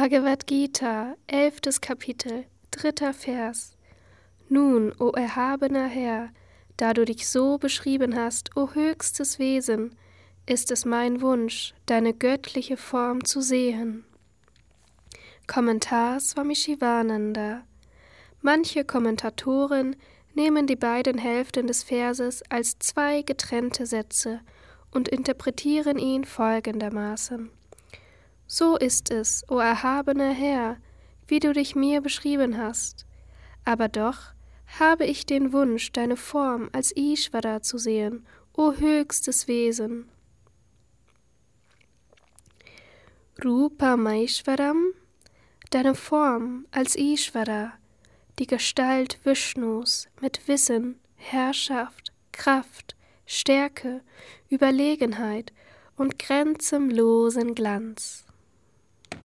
Bhagavad Gita, elftes Kapitel, dritter Vers. Nun, o erhabener Herr, da du dich so beschrieben hast, o höchstes Wesen, ist es mein Wunsch, deine göttliche Form zu sehen. Kommentar Swami Shivananda Manche Kommentatoren nehmen die beiden Hälften des Verses als zwei getrennte Sätze und interpretieren ihn folgendermaßen. So ist es, o erhabener Herr, wie du dich mir beschrieben hast. Aber doch habe ich den Wunsch, deine Form als Ishvara zu sehen, o höchstes Wesen. Rupa Maishvaram, deine Form als Ishvara, die Gestalt Vishnus mit Wissen, Herrschaft, Kraft, Stärke, Überlegenheit und grenzenlosen Glanz.